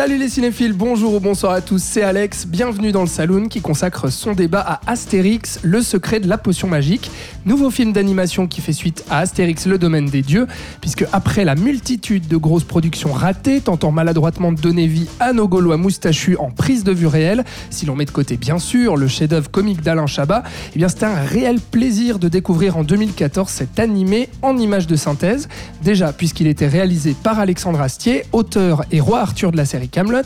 Salut les cinéphiles, bonjour ou bonsoir à tous, c'est Alex, bienvenue dans le Saloon qui consacre son débat à Astérix, le secret de la potion magique, nouveau film d'animation qui fait suite à Astérix, le domaine des dieux, puisque après la multitude de grosses productions ratées, tentant maladroitement de donner vie à nos Gaulois moustachus en prise de vue réelle, si l'on met de côté bien sûr le chef-d'œuvre comique d'Alain Chabat, eh bien c'est un réel plaisir de découvrir en 2014 cet animé en images de synthèse, déjà puisqu'il était réalisé par Alexandre Astier, auteur et roi Arthur de la série Camelot,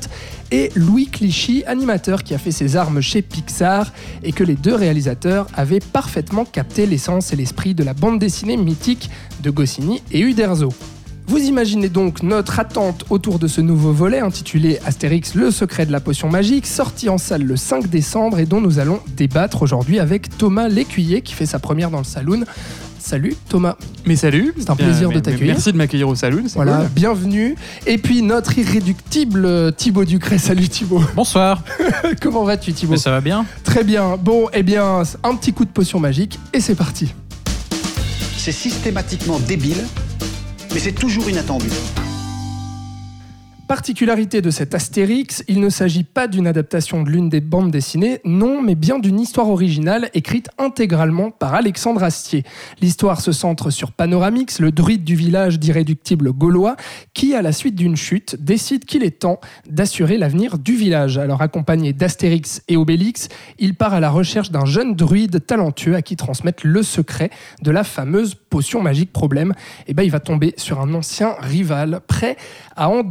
et Louis Clichy, animateur qui a fait ses armes chez Pixar, et que les deux réalisateurs avaient parfaitement capté l'essence et l'esprit de la bande dessinée mythique de Goscinny et Uderzo. Vous imaginez donc notre attente autour de ce nouveau volet intitulé Astérix le secret de la potion magique, sorti en salle le 5 décembre et dont nous allons débattre aujourd'hui avec Thomas Lécuyer qui fait sa première dans le saloon. Salut Thomas. Mais salut, C'est un plaisir mais- de t'accueillir. Merci de m'accueillir au saloon. c'est Voilà, cool. bienvenue. Et puis notre irréductible Thibaut Ducret. Salut Thibaut. Bonsoir, Comment vas-tu Thibaut? Mais ça va bien Très bien. Bon, eh bien, un petit coup de potion magique et c'est parti. C'est systématiquement débile, mais c'est toujours inattendu. Particularité de cet Astérix, il ne s'agit pas d'une adaptation de l'une des bandes dessinées, non, mais bien d'une histoire originale écrite intégralement par Alexandre Astier. L'histoire se centre sur Panoramix, le druide du village d'irréductibles gaulois, qui, à la suite d'une chute, décide qu'il est temps d'assurer l'avenir du village. Alors, accompagné d'Astérix et Obélix, il part à la recherche d'un jeune druide talentueux à qui transmettre le secret de la fameuse potion magique problème. Et ben, il va tomber sur un ancien rival, prêt à en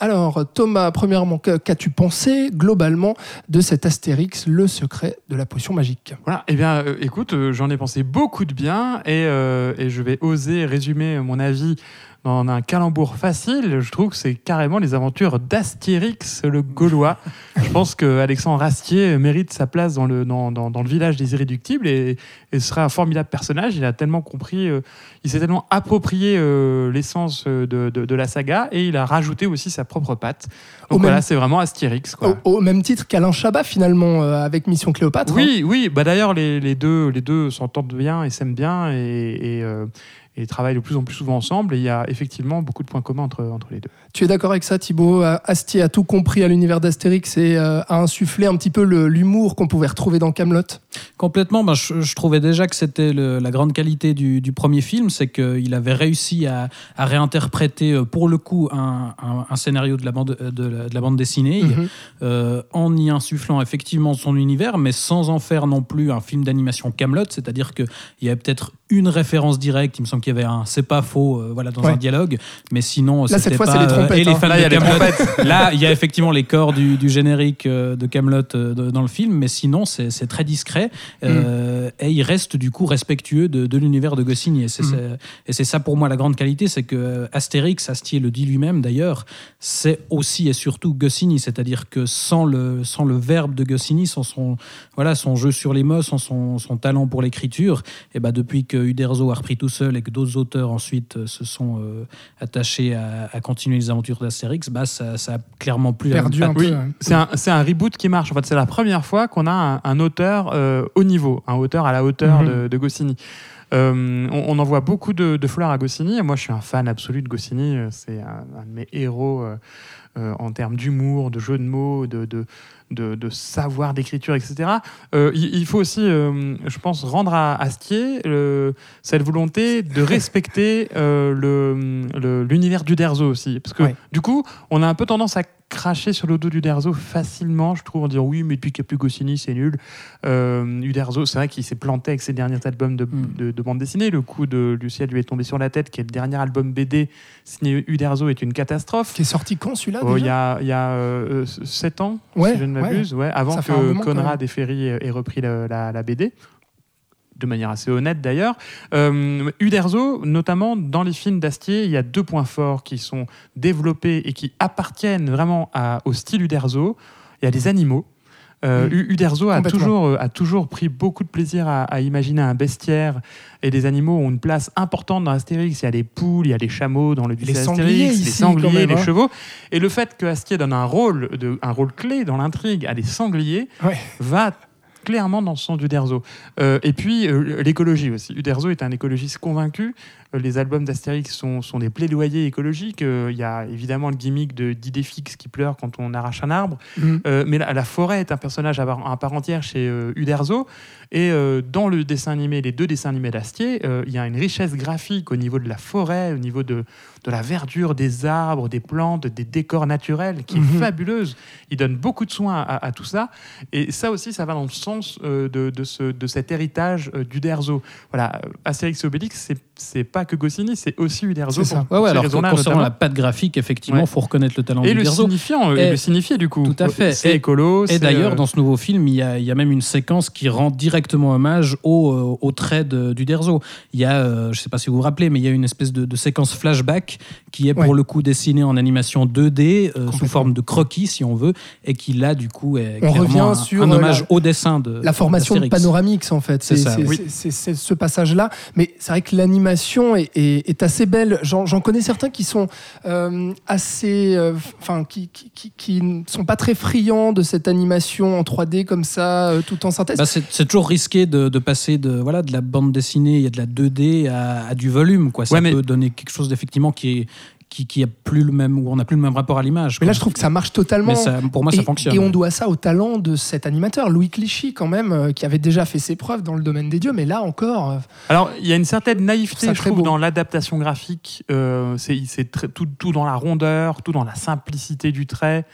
Alors, Thomas, premièrement, qu'as-tu pensé globalement de cet Astérix, le secret de la potion magique? Voilà. Eh bien, euh, écoute, euh, j'en ai pensé beaucoup de bien et, euh, et je vais oser résumer mon avis dans un calembour facile. Je trouve que c'est carrément les aventures d'Astérix le Gaulois. je pense que Alexandre Astier mérite sa place dans le, dans, dans- dans le village des irréductibles et, et sera un formidable personnage. Il a tellement compris, euh, il s'est tellement approprié euh, l'essence de, de- de la saga et il a rajouté aussi sa propre patte. Au Donc même- voilà, c'est vraiment Astérix. Quoi. au, au même titre qu'Alain Chabat, finalement, euh, avec Mission Cléopâtre. hein. Oui, oui. Bah d'ailleurs, les, les deux, les deux s'entendent bien et s'aiment bien et, et, et travaillent de plus en plus souvent ensemble. Et il y a effectivement beaucoup de points communs entre, entre les deux. Tu es d'accord avec ça, Thibaut? Euh, Astier a tout compris à l'univers d'Astérix et euh, a insufflé un petit peu l'humour qu'on pouvait retrouver dans Camelot. Complètement, ben, je, je trouvais déjà que c'était la grande qualité du, du premier film, c'est qu'il avait réussi à, à réinterpréter euh, pour le coup un, un- un scénario de la bande, de la, de la bande dessinée, Mhm. euh, en y insufflant effectivement son univers, mais sans en faire non plus un film d'animation Camelot, c'est-à-dire qu'il y avait peut-être une référence directe, il me semble qu'il y avait un c'est pas faux euh, voilà, dans Ouais. un dialogue, mais sinon Là, cette fois, pas, c'est les euh, trompettes, et les hein. fans Là, il y de a les Kaamelott. Là, il y a effectivement les corps du, du générique euh, de Camelot euh, dans le film, mais sinon, c'est c'est très discret. euh, Et il reste du coup respectueux de, de l'univers de Goscinny. Et c'est Mm. et c'est ça pour moi la grande qualité, c'est que euh, Astérix, Astier le dit lui-même d'ailleurs, c'est aussi et surtout Goscinny. C'est-à-dire que sans le, sans le verbe de Goscinny, sans son, voilà, son jeu sur les mots, sans son, son talent pour l'écriture, et ben depuis que Uderzo a repris tout seul et que d'autres auteurs ensuite euh, se sont euh, attachés à, à continuer les aventures d'Astérix, bah, ça, ça a clairement plus Perdu un peu. Oui, c'est un, reboot qui marche. En fait, c'est la première fois qu'on a un, un auteur euh, haut niveau, un auteur à la hauteur Mhm. de, de Goscinny. Euh, on, on envoie beaucoup de, de fleurs à Goscinny. Moi, je suis un fan absolu de Goscinny. Euh, C'est un, un de mes héros euh, euh, en termes d'humour, de jeu de mots, de, de, de, de savoir d'écriture, etc. Euh, il, il faut aussi, euh, je pense, rendre à Astier le- cette volonté de respecter euh, le- le- l'univers d'Uderzo aussi. Parce que Ouais. du coup, on a un peu tendance à cracher sur le dos d'Uderzo facilement, je trouve, en disant oui, mais depuis qu'il n'y a plus Goscinny, c'est nul. Euh, Uderzo, c'est vrai qu'il s'est planté avec ses derniers albums de, Mm. de, de bande dessinée. Le coup de Lucia lui est tombé sur la tête, qui est le dernier album BD signé Uderzo, est une catastrophe. Qui est sorti quand celui-là Oh, Il y a, y a euh, 7 ans, Ouais, si je ne m'abuse, ouais, avant Ça moment, que Conrad et Ferry aient repris la, la BD. De manière assez honnête d'ailleurs. Euh, Uderzo, notamment dans les films d'Astier, il y a deux points forts qui sont développés et qui appartiennent vraiment à- au style Uderzo. Il y a des animaux. Euh, Mm. Uderzo a toujours, euh, a toujours pris beaucoup de plaisir à, à imaginer un bestiaire et des animaux ont une place importante dans Astérix. Il y a les poules, il y a les chameaux dans le Les Astérix, sangliers les ici, sangliers, même, les hein. chevaux. Et le fait que Astier donne un rôle, de, un rôle clé dans l'intrigue à des sangliers Ouais. va clairement dans le sens d'Uderzo. Euh, et puis euh, l'écologie aussi. Uderzo est un écologiste convaincu. Euh, les albums d'Astérix sont, sont des plaidoyers écologiques. Euh, Il y a évidemment le gimmick de d'idée fixe qui pleure quand on arrache un arbre. Mhm. Euh, mais la, la forêt est un personnage à part, à part entière chez euh, Uderzo. Et euh, dans le dessin animé, les deux dessins animés d'Astier, euh, il y a une richesse graphique au niveau de la forêt, au niveau de, de la verdure, des arbres, des plantes, des décors naturels, qui est fabuleuse. Il donne beaucoup de soin à, à tout ça. Et ça aussi, ça va dans le sens euh, de, de, ce, de cet héritage euh, d'Uderzo. Voilà, euh, Astérix et Obélix, c'est- c'est pas que Goscinny, c'est aussi Uderzo. C'est ça. pour- Ouais, ouais, alors concernant la patte graphique, effectivement, Ouais. faut reconnaître le talent Et de le Uderzo. signifiant, euh, Et- et le signifié du coup. Tout à fait. C'est Et- écolo. Et c'est, d'ailleurs, euh, dans ce nouveau film, il y a, il y a même une séquence qui rend directement hommage au, euh, au trait de- d'Uderzo. Il y a, euh, je ne sais pas si vous vous rappelez, mais il y a une espèce de, de séquence flashback qui est pour Ouais. le coup dessinée en animation 2D, euh, sous forme de croquis, si on veut, et qui là, du coup, est On clairement revient un, sur, un hommage la- au dessin de la formation de. Panoramix en fait. C'est ça, c'est- oui. c'est- c'est- c'est ce passage-là. Mais c'est vrai que l'animation est, est- est assez belle. J'en connais certains qui sont euh, assez, euh, enfin, qui, qui, qui- qui ne sont pas très friands de cette animation en 3D comme ça, euh, tout en synthèse. Bah, c'est toujours risqué de, de passer de, voilà, de la bande dessinée et de la 2D à, à du volume. Quoi. Ça Ouais, mais- peut donner quelque chose d'effectivement qui est qui, qui a plus le même où on n'a plus le même rapport à l'image. mais là, je trouve que ça marche totalement. Mais ça- pour moi, ça et, fonctionne. et on doit ça au talent de cet animateur, Louis Clichy, quand même, euh, qui avait déjà fait ses preuves dans le domaine des dieux, mais là encore. euh, Alors, il y a une certaine naïveté, ça je trouve, beau. dans l'adaptation graphique. Euh, c'est tout, tout dans la rondeur, tout dans la simplicité du trait,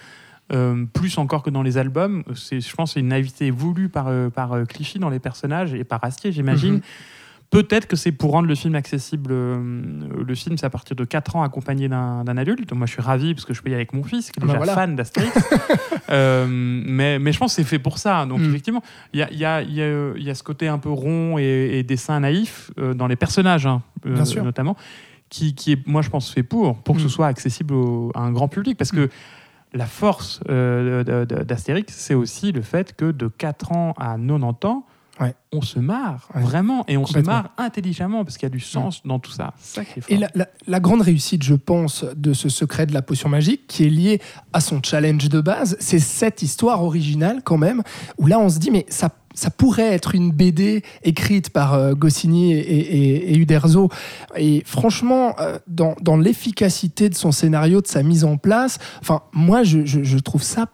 euh, plus encore que dans les albums. C'est- Je pense que c'est une naïveté voulue par, euh, par euh, Clichy dans les personnages et par Astier, j'imagine. Mhm. Peut-être que c'est pour rendre le film accessible. euh, le film, c'est à partir de 4 ans accompagné d'un adulte. Moi, je suis ravi parce que je peux y aller avec mon fils, qui est Ah bah déjà voilà. fan d'Astérix. Euh, mais, mais je pense que c'est fait pour ça. Donc, Mm. effectivement, il y a, il y, a, il y, a, il y a ce côté un peu rond et, et dessin naïf euh, dans les personnages, hein, euh, sûr. notamment, qui, qui est, moi, je pense, fait pour, pour que Mm. ce soit accessible au- à un grand public. Parce que la force euh, d'Astérix, c'est aussi le fait que de 4 ans à 90 ans, Ouais. on se marre, Ouais. vraiment, et on se marre intelligemment, parce qu'il y a du sens dans tout ça. Ça qui est fort. Et la, la- la grande réussite, je pense, de ce secret de la potion magique, qui est lié à son challenge de base, c'est cette histoire originale quand même, où là on se dit, mais ça, ça pourrait être une BD écrite par euh, Goscinny et, et- et Uderzo. Et franchement, euh, dans, dans l'efficacité de son scénario, de sa mise en place, enfin, moi je, je- je trouve ça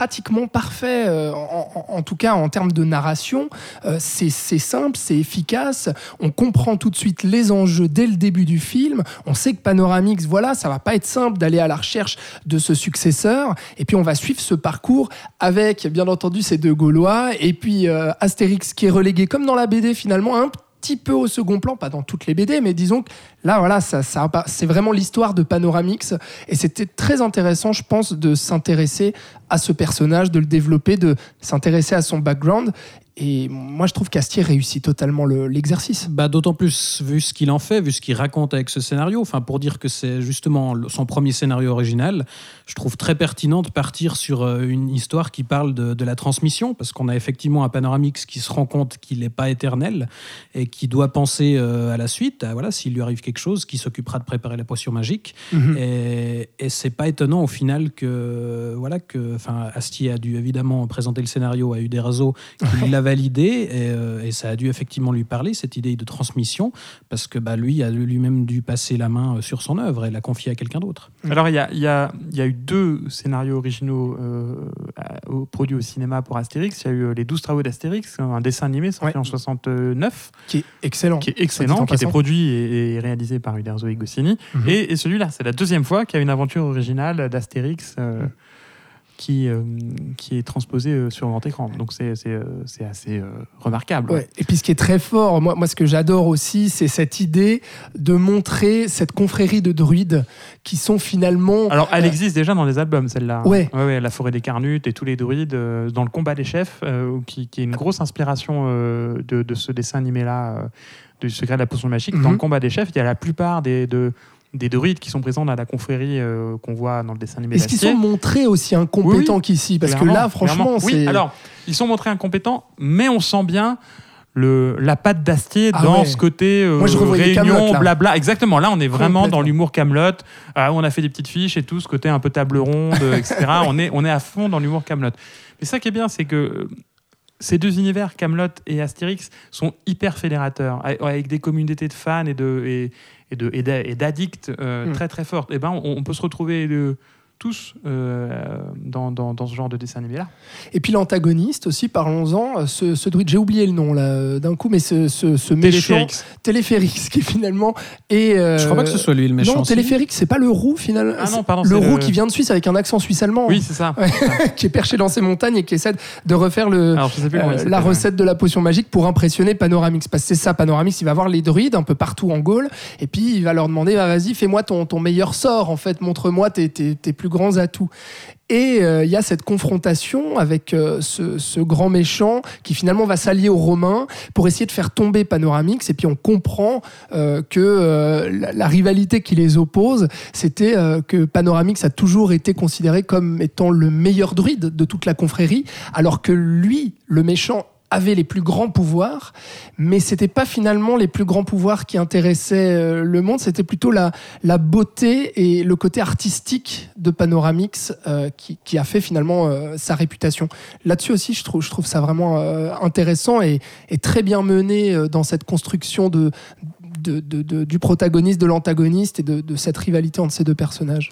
pratiquement parfait, euh, en, tout cas en termes de narration. Euh, c'est c'est simple, c'est efficace. On comprend tout de suite les enjeux dès le début du film. On sait que Panoramix, voilà, ça va pas être simple d'aller à la recherche de ce successeur. Et puis on va suivre ce parcours avec, bien entendu, ces deux Gaulois. Et puis euh, Astérix qui est relégué, comme dans la BD finalement, un petit peu au second plan, pas dans toutes les BD, mais disons que là, voilà, ça, ça, c'est vraiment l'histoire de Panoramix. Et c'était très intéressant, je pense, de s'intéresser à ce personnage, de le développer, de s'intéresser à son background. Et moi, je trouve qu'Astier réussit totalement le- l'exercice. Bah, D'autant plus vu ce qu'il en fait, vu ce qu'il raconte avec ce scénario. Enfin, pour dire que c'est justement son premier scénario original, je trouve très pertinent de partir sur euh, une histoire qui parle de, de la transmission, parce qu'on a effectivement un panoramix qui se rend compte qu'il n'est pas éternel et qui doit penser euh, à la suite, à, voilà, s'il lui arrive quelque chose, qui s'occupera de préparer la potion magique. Mhm. Et, et c'est pas étonnant au final que voilà que enfin Astier a dû évidemment présenter le scénario à Uderzo qui l'a validé et, euh, et ça a dû effectivement lui parler cette idée de transmission parce que bah, lui a lui-même dû passer la main euh, sur son œuvre et la confier à quelqu'un d'autre. Alors, il y a, il y, a, il y a eu deux scénarios originaux euh, produits au cinéma pour Astérix. Il y a eu Les 12 travaux d'Astérix, un dessin animé sorti Ouais. en 69, Qui est excellent. qui est excellent, qui a été passant. produit et, et réalisé par Uderzo et Goscinny. Et, et celui-là, c'est la deuxième fois qu'il y a une aventure originale d'Astérix euh, Mhm. Qui, euh, qui est transposée euh, sur grand écran. Donc, c'est c'est, euh, c'est assez euh, remarquable. Ouais. Et puis ce qui est très fort, moi, moi ce que j'adore aussi, c'est cette idée de montrer cette confrérie de druides qui sont finalement... Alors, elle existe déjà dans les albums, celle-là. Ouais. ouais, La forêt des Carnutes et tous les druides dans le combat des chefs, qui, qui est une grosse inspiration de, de ce dessin animé-là, du secret de la potion magique. Dans Mhm. le combat des chefs, il y a la plupart des, de, des druides qui sont présents dans la confrérie euh, qu'on voit dans le dessin animé Est-ce qu'ils sont montrés aussi incompétents Oui, qu'ici? Parce que là, franchement, clairement. Oui, c'est. alors, ils sont montrés incompétents, mais on sent bien le, la patte d'Astier Ah dans ouais. ce côté euh, Moi, je revoyais réunion, Kaamelott, là. blabla. Exactement. Là, on est vraiment dans l'humour Camelot. on a fait des petites fiches et tout, ce côté un peu table ronde, euh, etc. on, est, on est à fond dans l'humour Camelot. Mais ça qui est bien, c'est que euh, ces deux univers, Camelot et Astérix, sont hyper fédérateurs, avec- avec des communautés de fans et de et, et de et d'a- et d'addicts euh, Mm. très très fortes. Et ben, on, on peut se retrouver euh, tous euh, dans, dans, dans ce genre de dessin animé là. Et puis l'antagoniste aussi, parlons-en. Ce, ce druide, j'ai oublié le nom là euh, d'un coup, mais ce, ce, ce méchant. Téléphérix. Qui finalement est. euh, Je crois pas que ce soit lui le méchant. Non. Téléphérix, c'est pas le roux finalement. Ah non, pardon, le roux le- qui vient de Suisse avec un accent suisse-allemand. Oui, c'est ça. qui est perché dans ses montagnes et qui essaie de refaire le, Alors, je sais plus comment euh, il s'appelle, la recette de la potion magique pour impressionner Panoramix. Parce que c'est ça, Panoramix, il va voir les druides un peu partout en Gaule et puis il va leur demander bah, vas-y, fais-moi ton, ton meilleur sort, en fait, montre-moi tes, tes- tes plus grands atouts. Et euh, il y a cette confrontation avec euh, ce, grand méchant qui finalement va s'allier aux Romains pour essayer de faire tomber Panoramix. Et puis on comprend euh, que la, rivalité qui les oppose, c'était que Panoramix a toujours été considéré comme étant le meilleur druide de toute la confrérie, alors que lui, le méchant, avait les plus grands pouvoirs, mais c'était pas finalement les plus grands pouvoirs qui intéressaient euh, le monde, c'était plutôt la, la beauté et le côté artistique de Panoramix euh, qui, qui a fait finalement euh, sa réputation. Là-dessus aussi, je trouve, je trouve ça vraiment euh, intéressant et, et très bien mené euh, dans cette construction de, de- de- de- du protagoniste, de l'antagoniste et de cette rivalité entre ces deux personnages.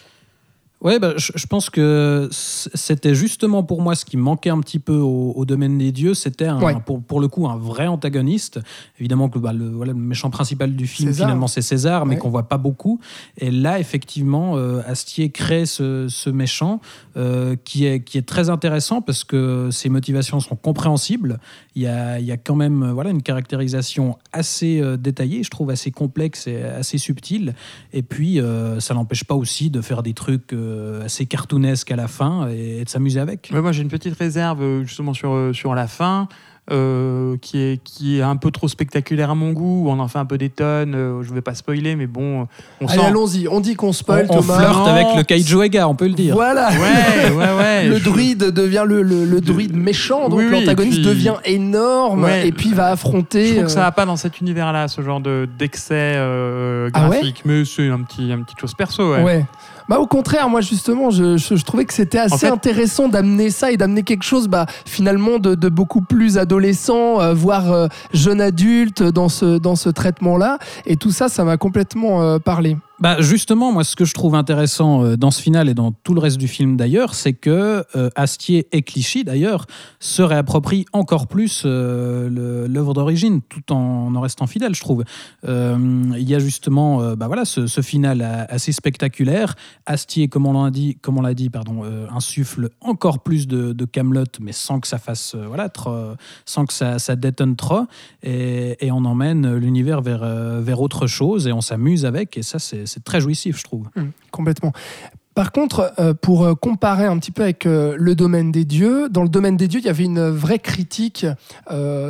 Ouais, bah, je, je pense que c'était justement pour moi ce qui manquait un petit peu au, au domaine des dieux. C'était Ouais. pour, pour le coup un vrai antagoniste. Évidemment que bah, le, voilà, le méchant principal du film, César. finalement, c'est César, mais qu'on voit pas beaucoup. Et là, effectivement, euh, Astier crée ce, ce méchant euh, qui, est, qui est très intéressant parce que ses motivations sont compréhensibles. Il y a, il y a quand même euh, voilà, une caractérisation assez euh, détaillée, je trouve assez complexe et assez subtile. Et puis, ça n'empêche pas aussi de faire des trucs euh, assez cartoonesques à la fin et, de s'amuser avec. Ouais, moi, j'ai une petite réserve euh, justement sur, euh, sur la fin. euh, qui, est, qui est un peu trop spectaculaire à mon goût, on en fait un peu des tonnes, euh, je vais pas spoiler, mais bon, on Allez, sent... allons-y, on dit qu'on spoil, on, on Thomas. flirte Non. avec le Kaiju Ega, on peut le dire. Voilà. Ouais, ouais, ouais. le je- druide devient le, le- le druide méchant, donc Oui, l'antagoniste puis- devient énorme Ouais, et puis va affronter. Je trouve que ça va pas dans cet univers-là, ce genre de d'excès euh, Ah ouais graphique, mais c'est un petit, une petite chose perso. Ouais. Bah, au contraire, moi justement, je, je- je trouvais que c'était assez fait- intéressant d'amener ça et d'amener quelque chose bah, finalement de, de beaucoup plus adolescent, euh, voire euh, jeune adulte dans ce, dans ce traitement-là. Et tout ça, ça m'a complètement euh, parlé. Bah justement, moi, ce que je trouve intéressant euh, dans ce final et dans tout le reste du film d'ailleurs, c'est que euh, Astier et Clichy d'ailleurs se réapproprient encore plus euh, l'œuvre d'origine, tout en, en restant fidèles, je trouve. Il y a justement, bah voilà, ce, final assez spectaculaire. Astier, comme on l'a dit, comme on l'a dit, pardon, insuffle encore plus de, de Camelot, mais sans que ça fasse, voilà, trop- sans que ça, ça détonne trop, et, et on emmène l'univers vers, vers autre chose et on s'amuse avec, et ça c'est c'est très jouissif, je trouve. Hum, complètement. Par contre, euh, pour euh, comparer un petit peu avec euh, le domaine des dieux, dans le domaine des dieux, il y avait une vraie critique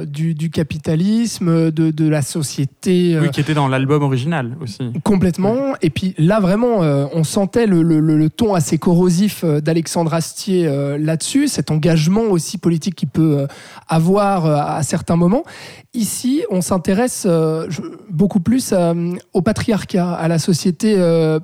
du, du capitalisme, de, de la société. Oui, qui était dans l'album original aussi. Complètement. Et puis là, vraiment, on sentait le, le- le- le ton assez corrosif d'Alexandre Astier là-dessus, cet engagement aussi politique qu'il peut avoir à certains moments. Ici, on s'intéresse beaucoup plus au patriarcat, à la société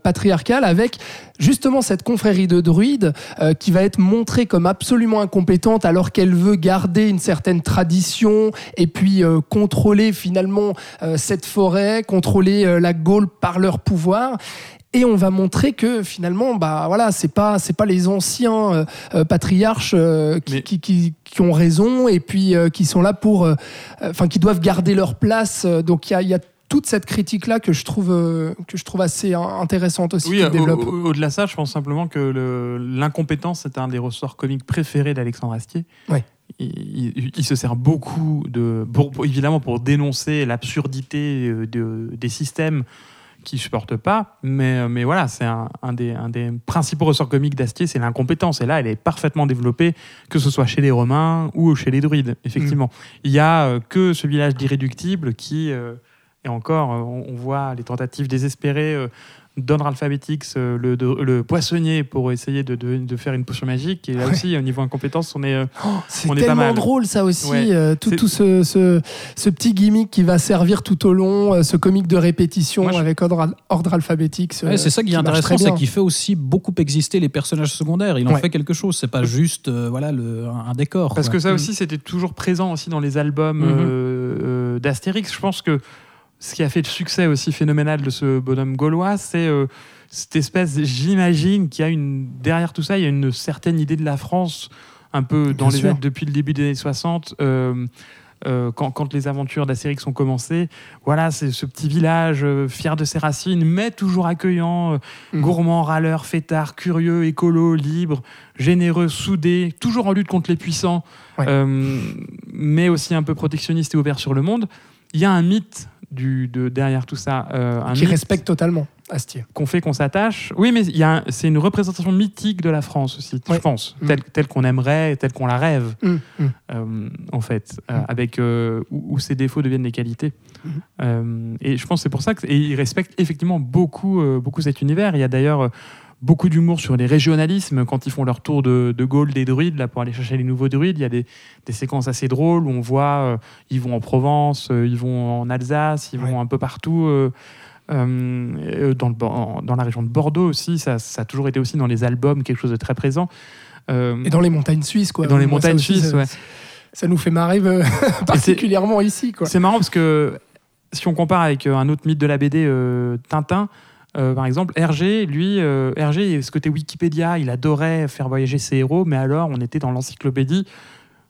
patriarcale, avec justement cette confrérie de druides euh, qui va être montrée comme absolument incompétente alors qu'elle veut garder une certaine tradition et puis euh, contrôler finalement euh, cette forêt, contrôler euh, la Gaule par leur pouvoir. Et on va montrer que finalement, bah voilà, c'est pas c'est pas les anciens euh, euh, patriarches euh, qui, Mais- qui, qui- qui ont raison et puis euh, qui sont là pour, euh, euh, enfin, qui doivent garder leur place. Donc il y a, il y a toute cette critique là que je trouve euh, que je trouve assez in- intéressante aussi Oui, au- au-delà de ça, je pense simplement que l'incompétence, c'est un des ressorts comiques préférés d'Alexandre Astier. Ouais. Il, il- il se sert beaucoup de. pour- pour- évidemment, pour dénoncer l'absurdité euh, de- des systèmes qui supportent pas. Mais, mais voilà, c'est un, un des, un des principaux ressorts comiques d'Astier, c'est l'incompétence. Et là, elle est parfaitement développée, que ce soit chez les Romains ou chez les druides, effectivement. Il y a euh, que ce village d'irréductibles qui. euh, Et encore, euh, on, on voit les tentatives désespérées euh, d'Ordre Alphabetix, euh, le, de- le poissonnier, pour essayer de, de- de faire une potion magique. Et là Ouais. aussi, au niveau incompétence, on est. euh, C'est On est pas tellement mal. drôle ça aussi, Ouais. euh, tout, C'est- tout ce, ce, ce petit gimmick qui va servir tout au long, euh, ce comique de répétition Moi, je- avec ordre, ordre alphabétique. Ouais, c'est ça qui est intéressant, c'est qu'il fait aussi beaucoup exister les personnages secondaires. Il en Ouais. fait quelque chose. C'est pas juste euh, voilà le, un un décor. Parce quoi. que ça Mm. aussi, c'était toujours présent aussi dans les albums euh, d'Astérix. Je pense que ce qui a fait le succès aussi phénoménal de ce bonhomme gaulois, c'est euh, cette espèce, j'imagine, qu'il y a une derrière tout ça, il y a une certaine idée de la France, un peu dans Bien les sûr. années- depuis le début des années 60. euh, euh, quand, quand les aventures d'Astérix ont commencé, voilà, c'est ce petit village fier de ses racines, mais toujours accueillant, Mhm. gourmand, râleur, fêtard, curieux, écolo, libre, généreux, soudé, toujours en lutte contre les puissants, Ouais. mais aussi un peu protectionniste et ouvert sur le monde. Il y a un mythe du, de, derrière tout ça, euh, un Qui respecte totalement Astier. qu'on fait qu'on s'attache. Oui, mais il un- c'est une représentation mythique de la France aussi, Ouais. je pense, Mm. telle, telle qu'on aimerait, telle qu'on la rêve, Hum, hum. euh, en fait, euh, Mm. avec où, où ses défauts deviennent des qualités. Et je pense que c'est pour ça qu'ils respectent effectivement beaucoup, beaucoup cet univers. Il y a d'ailleurs beaucoup d'humour sur les régionalismes quand ils font leur tour de, de Gaulle des druides là, pour aller chercher les nouveaux druides. Il y a des, des séquences assez drôles où on voit, euh, ils vont en Provence, euh, ils vont en Alsace, ils vont un peu partout. euh, euh, dans, le, dans la région de Bordeaux aussi, ça, ça a toujours été aussi dans les albums quelque chose de très présent. Et dans les montagnes suisses, quoi. Et dans les Moi, montagnes aussi, suisses, ça, ouais. Ça nous fait marrer particulièrement ici, quoi. C'est marrant parce que si on compare avec un autre mythe de la BD, Tintin, euh, par exemple, Hergé, lui, Hergé, ce côté Wikipédia, il adorait faire voyager ses héros, mais alors on était dans l'encyclopédie.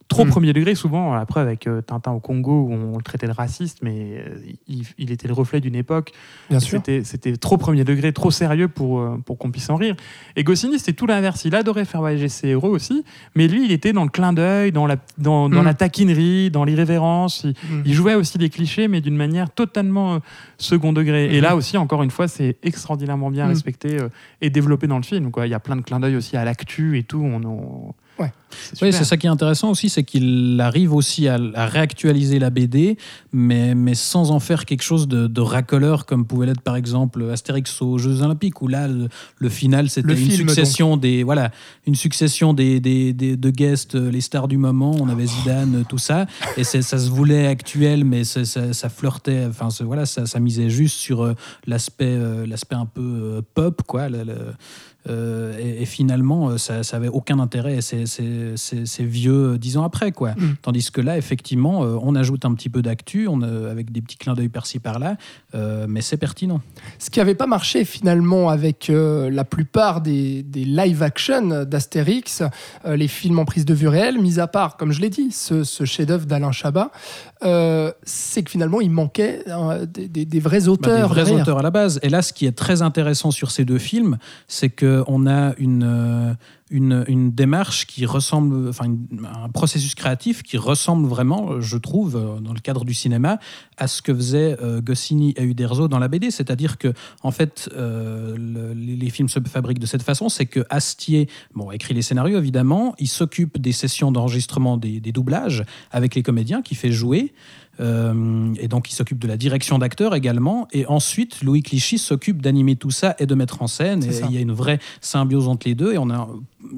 Trop Mm. premier degré, souvent, après avec euh, Tintin au Congo, où on le traitait de raciste, mais euh, il, il était le reflet d'une époque. Bien sûr. C'était trop premier degré, trop sérieux pour, euh, pour qu'on puisse en rire. Et Goscinny, c'était tout l'inverse. Il adorait faire voyager ses héros aussi, mais lui, il était dans le clin d'œil, dans, la, dans, dans Mm. la taquinerie, dans l'irrévérence. Il, Hum. il jouait aussi des clichés, mais d'une manière totalement second degré. Et là aussi, encore une fois, c'est extraordinairement bien respecté et développé dans le film. Quoi. Il y a plein de clins d'œil aussi à l'actu et tout. On, on- Ouais. C'est Oui, super. c'est ça qui est intéressant aussi, c'est qu'il arrive aussi à, à réactualiser la BD, mais, mais sans en faire quelque chose de, de racoleur, comme pouvait l'être par exemple Astérix aux Jeux Olympiques, où là, le, le final, c'était Le une film, succession des voilà, une succession des, des, des- de guests, euh, les stars du moment. On avait Zidane, tout ça, et c'est- ça se voulait actuel, mais ça, ça flirtait, enfin voilà, ça, ça misait juste sur euh, l'aspect euh, l'aspect un peu pop, quoi. le- le- euh, et, et finalement, euh, ça, ça avait aucun intérêt. C'est vieux euh, dix ans après, quoi. Mm. Tandis que là, effectivement, on ajoute un petit peu d'actu, avec des petits clins d'œil par-ci par-là, euh, mais c'est pertinent. Ce qui n'avait pas marché finalement avec euh, la plupart des, des live-action d'Astérix, les films en prise de vue réelle, mis à part, comme je l'ai dit, ce, ce chef-d'œuvre d'Alain Chabat, c'est que finalement il manquait euh, des, des- des vrais Bah, auteurs. des vrais auteurs à la base. Et là, ce qui est très intéressant sur ces deux films, c'est qu'on a une, euh, une, une démarche qui ressemble, enfin, une- un processus créatif qui ressemble vraiment, je trouve, euh, dans le cadre du cinéma, à ce que faisaient euh, Goscinny et Uderzo dans la BD. C'est-à-dire que, en fait, euh, le- les, films se fabriquent de cette façon, c'est que Astier, bon, écrit les scénarios évidemment, il s'occupe des sessions d'enregistrement des, des doublages avec les comédiens, qui fait jouer. Euh, et donc, il s'occupe de la direction d'acteurs également. Et ensuite, Louis Clichy s'occupe d'animer tout ça et de mettre en scène. Et il y a une vraie symbiose entre les deux. Et on a,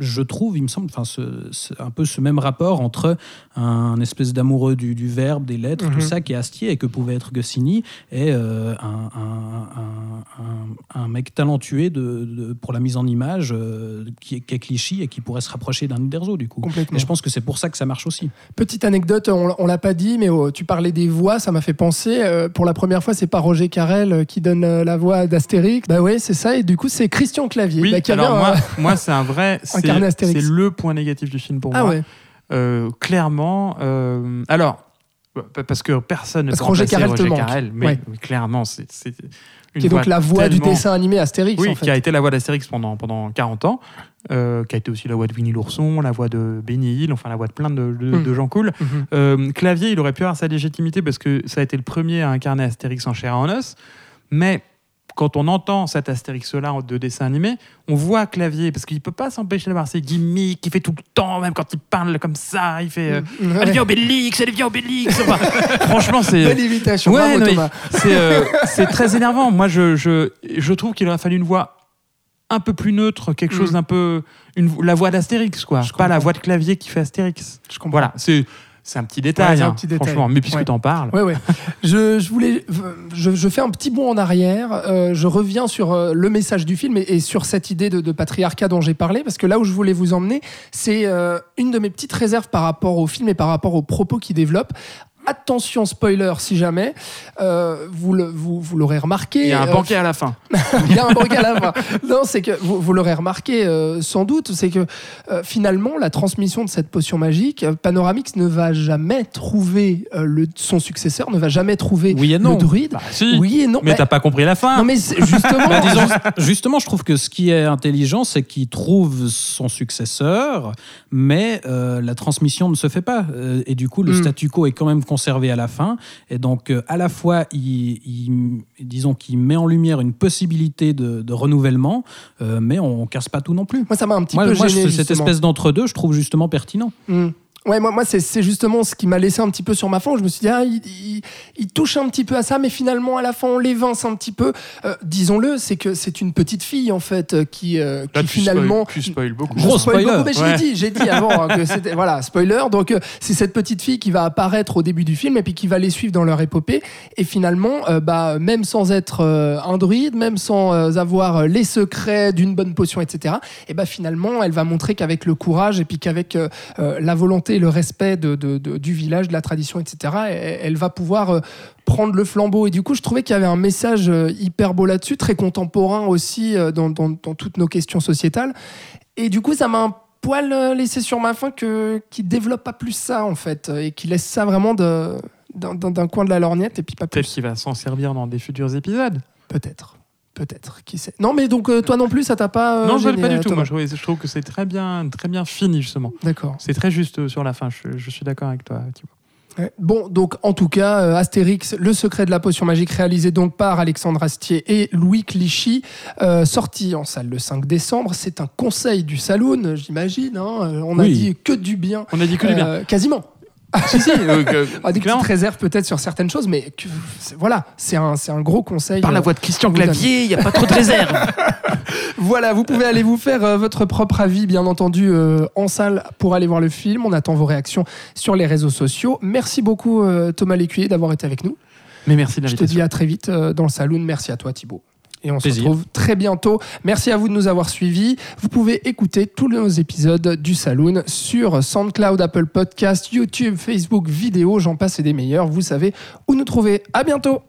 je trouve, il me semble, enfin, ce, ce- un peu ce même rapport entre un espèce d'amoureux du, du verbe, des lettres, Mhm. tout ça qui est Astier et que pouvait être Goscinny, et euh, un, un- un- un- un mec talentueux de, de- pour la mise en image euh, qui, est- qui est Clichy et qui pourrait se rapprocher d'un Uderzo, du coup. Complètement. Et je pense que c'est pour ça que ça marche aussi. Petite anecdote, on, on l'a pas dit, mais oh, tu parlais des voix, ça m'a fait penser. euh, pour la première fois, c'est pas Roger Carrel qui donne la voix d'Astérix. Bah ouais, c'est ça. Et du coup, c'est Christian Clavier. Oui, bah, avait alors moi, moi c'est un vrai. C'est carnet Astérix. c'est le point négatif du film pour Ah moi. ouais. Euh, clairement. euh, alors, pa- parce que personne ne peut Roger Carrel Roger. Carrel, mais, Ouais. mais clairement, c'est. c'est une Qui est donc la voix du dessin animé Astérix, Oui, en fait. qui a été la voix d'Astérix pendant, pendant 40 ans, euh, qui a été aussi la voix de Winnie l'ourson, la voix de Benny Hill, enfin la voix de plein de, de- Mm. de gens cool. Mhm. Euh, Clavier, il aurait pu avoir sa légitimité parce que ça a été le premier à incarner Astérix en chair et en os, mais quand on entend cet Astérix-là en- de dessin animé, on voit Clavier, parce qu'il peut pas s'empêcher d'avoir ses gimmicks, il fait tout le temps, même quand il parle comme ça, il fait... euh, Ouais. Elle vient Obélix, elle vient Obélix Enfin, Franchement, c'est... Belle imitation, Ouais, c'est euh, c'est très énervant. Moi, je, je, je trouve qu'il aurait fallu une voix un peu plus neutre, quelque chose Mm. d'un peu. Une, la voix d'Astérix, quoi. Je Pas la voix de clavier qui fait Astérix. Je comprends. Voilà, c'est c'est un petit détail, Ouais, c'est un hein, petit détail. franchement. Mais puisque Ouais. t'en parles. Ouais, ouais. Je, je voulais, je, je fais un petit bond en arrière. euh, je reviens sur euh, le message du film et, et sur cette idée de, de patriarcat dont j'ai parlé, parce que là où je voulais vous emmener, c'est euh, une de mes petites réserves par rapport au film et par rapport aux propos qu'il développe. Attention spoiler si jamais, euh, vous le- vous, vous l'aurez remarqué. Il y a un euh, banquet à la fin. il y a un banquet à la fin. Non, c'est que vous, vous l'aurez remarqué euh, sans doute, c'est que euh, finalement la transmission de cette potion magique, Panoramix ne va jamais trouver euh, le, son successeur, ne va jamais trouver Oui et non. le druide. Bah, si. Oui et non. Mais Bah, t'as pas compris la fin. non mais justement, Bah, disons, justement, je trouve que ce qui est intelligent, c'est qu'il trouve son successeur, mais euh, la transmission ne se fait pas. Et du coup, le Mm. statu quo est quand même conservé à la fin. Et donc, euh, à la fois, il, il- disons qu'il met en lumière une possibilité de, de renouvellement, euh, mais on casse pas tout non plus. moi ça m'a un petit Moi, peu moi, gêné. cette justement. espèce d'entre-deux, je trouve justement pertinent. Hmm. Ouais, moi, moi c'est c'est justement ce qui m'a laissé un petit peu sur ma faim. Je me suis dit, ah, il, il- il touche un petit peu à ça, mais finalement, à la fin, on l'évince un petit peu. Euh, Disons-le, c'est que c'est une petite fille, en fait, euh, qui, euh, Là, qui tu finalement. spoil- tu spoil beaucoup. Je Gros spoil spoiler. beaucoup, mais je l'ai Ouais. dit, j'ai dit avant hein, que c'était voilà spoiler. Donc euh, c'est cette petite fille qui va apparaître au début du film et puis qui va les suivre dans leur épopée. Et finalement, euh, bah même sans être euh, un druide, même sans euh, avoir euh, les secrets d'une bonne potion, etc. Et bah finalement, elle va montrer qu'avec le courage et puis qu'avec euh, euh, la volonté et le respect de, de- de- du village, de la tradition, etc. Elle, elle va pouvoir euh, prendre le flambeau. Et du coup, je trouvais qu'il y avait un message euh, hyper beau là-dessus, très contemporain aussi euh, dans, dans- dans toutes nos questions sociétales. Et du coup, ça m'a un poil laissé sur ma faim que qui développe pas plus ça en fait et qui laisse ça vraiment d'un- coin de la lorgnette et puis pas Peut-être qu'il va s'en servir dans des futurs épisodes. Peut-être. Peut-être, qui sait. Non, mais donc euh, toi non plus, ça t'a pas. euh, non, je gêné, pas du euh, tout. Thomas Moi, je trouve, je trouve que c'est très bien, très bien fini, justement. D'accord. C'est très juste euh, sur la fin. Je, je suis d'accord avec toi, Thibaut. Ouais. Bon, donc en tout cas, euh, Astérix, le secret de la potion magique, réalisé donc par Alexandre Astier et Louis Clichy, euh, sorti en salle le 5 décembre. C'est un conseil du Saloon, j'imagine. hein. Euh, On a Oui. dit que du bien. On a dit que du bien. Euh, quasiment. si, si. euh, que- Ah, des clairement. petites réserves peut-être sur certaines choses, mais que- c'est- voilà, c'est un, c'est un gros conseil. Par la euh, voix de Christian. Clavier, il n'y a pas trop de réserve. Voilà, vous pouvez aller vous faire euh, votre propre avis, bien entendu, euh, en salle pour aller voir le film. On attend vos réactions sur les réseaux sociaux. Merci beaucoup, euh, Thomas Lécuyer, d'avoir été avec nous. Mais merci de Je te dis à très vite euh, dans le saloon. Merci à toi, Thibaut. Et on Plaisir. se retrouve très bientôt. Merci à vous de nous avoir suivis. Vous pouvez écouter tous nos épisodes du Saloon sur SoundCloud, Apple Podcast, YouTube, Facebook, vidéo, j'en passe et des meilleurs. Vous savez où nous trouver. À bientôt.